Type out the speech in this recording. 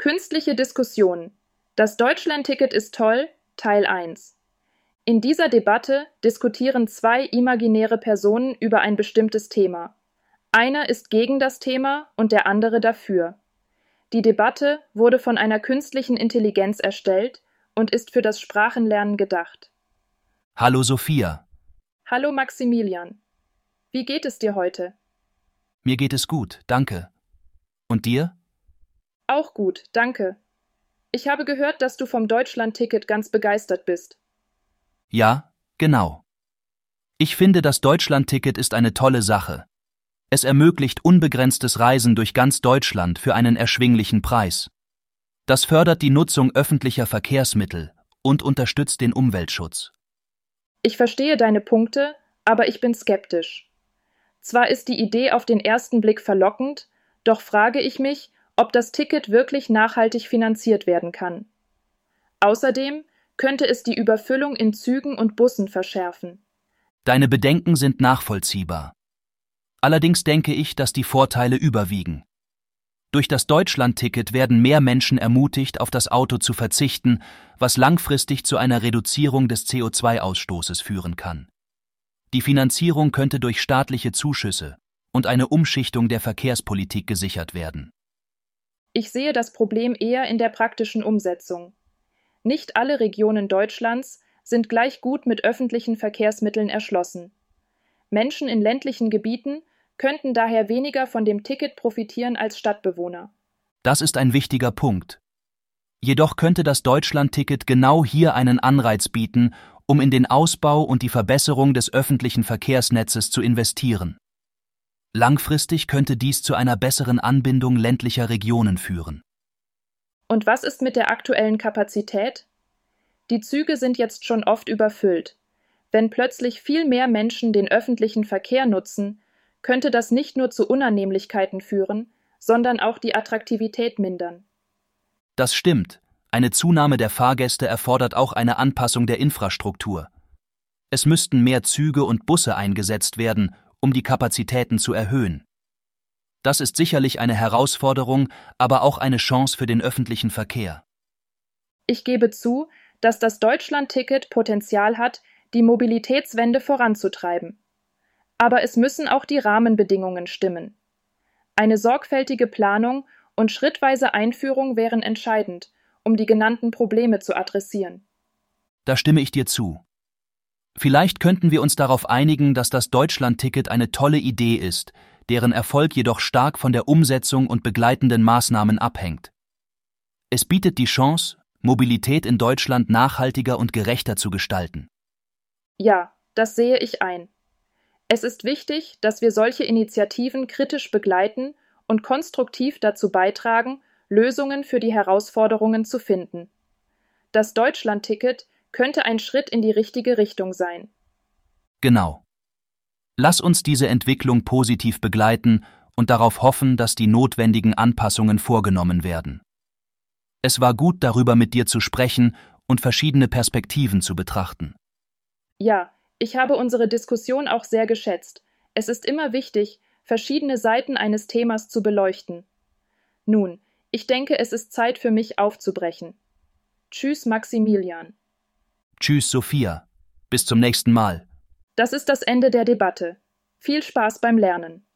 Künstliche Diskussion. Das Deutschlandticket ist toll, Teil 1. In dieser Debatte diskutieren zwei imaginäre Personen über ein bestimmtes Thema. Einer ist gegen das Thema und der andere dafür. Die Debatte wurde von einer künstlichen Intelligenz erstellt und ist für das Sprachenlernen gedacht. Hallo Sophia. Hallo Maximilian. Wie geht es dir heute? Mir geht es gut, danke. Und dir? Auch gut, danke. Ich habe gehört, dass du vom Deutschlandticket ganz begeistert bist. Ja, genau. Ich finde, das Deutschlandticket ist eine tolle Sache. Es ermöglicht unbegrenztes Reisen durch ganz Deutschland für einen erschwinglichen Preis. Das fördert die Nutzung öffentlicher Verkehrsmittel und unterstützt den Umweltschutz. Ich verstehe deine Punkte, aber ich bin skeptisch. Zwar ist die Idee auf den ersten Blick verlockend, doch frage ich mich, ob das Ticket wirklich nachhaltig finanziert werden kann. Außerdem könnte es die Überfüllung in Zügen und Bussen verschärfen. Deine Bedenken sind nachvollziehbar. Allerdings denke ich, dass die Vorteile überwiegen. Durch das Deutschlandticket werden mehr Menschen ermutigt, auf das Auto zu verzichten, was langfristig zu einer Reduzierung des CO2-Ausstoßes führen kann. Die Finanzierung könnte durch staatliche Zuschüsse und eine Umschichtung der Verkehrspolitik gesichert werden. Ich sehe das Problem eher in der praktischen Umsetzung. Nicht alle Regionen Deutschlands sind gleich gut mit öffentlichen Verkehrsmitteln erschlossen. Menschen in ländlichen Gebieten könnten daher weniger von dem Ticket profitieren als Stadtbewohner. Das ist ein wichtiger Punkt. Jedoch könnte das Deutschlandticket genau hier einen Anreiz bieten, um in den Ausbau und die Verbesserung des öffentlichen Verkehrsnetzes zu investieren. Langfristig könnte dies zu einer besseren Anbindung ländlicher Regionen führen. Und was ist mit der aktuellen Kapazität? Die Züge sind jetzt schon oft überfüllt. Wenn plötzlich viel mehr Menschen den öffentlichen Verkehr nutzen, könnte das nicht nur zu Unannehmlichkeiten führen, sondern auch die Attraktivität mindern. Das stimmt. Eine Zunahme der Fahrgäste erfordert auch eine Anpassung der Infrastruktur. Es müssten mehr Züge und Busse eingesetzt werden, um die Kapazitäten zu erhöhen. Das ist sicherlich eine Herausforderung, aber auch eine Chance für den öffentlichen Verkehr. Ich gebe zu, dass das Deutschland-Ticket Potenzial hat, die Mobilitätswende voranzutreiben aber es müssen auch die Rahmenbedingungen stimmen. Eine sorgfältige Planung und schrittweise Einführung wären entscheidend, um die genannten Probleme zu adressieren. Da stimme ich dir zu. Vielleicht könnten wir uns darauf einigen, dass das Deutschlandticket eine tolle Idee ist, deren Erfolg jedoch stark von der Umsetzung und begleitenden Maßnahmen abhängt. Es bietet die Chance, Mobilität in Deutschland nachhaltiger und gerechter zu gestalten. Ja, das sehe ich ein. Es ist wichtig, dass wir solche Initiativen kritisch begleiten und konstruktiv dazu beitragen, Lösungen für die Herausforderungen zu finden. Das Deutschlandticket könnte ein Schritt in die richtige Richtung sein. Genau. Lass uns diese Entwicklung positiv begleiten und darauf hoffen, dass die notwendigen Anpassungen vorgenommen werden. Es war gut, darüber mit dir zu sprechen und verschiedene Perspektiven zu betrachten. Ja, ich habe unsere Diskussion auch sehr geschätzt. Es ist immer wichtig, verschiedene Seiten eines Themas zu beleuchten. Nun, ich denke, es ist Zeit für mich aufzubrechen. Tschüss, Maximilian. Tschüss, Sophia. Bis zum nächsten Mal. Das ist das Ende der Debatte. Viel Spaß beim Lernen.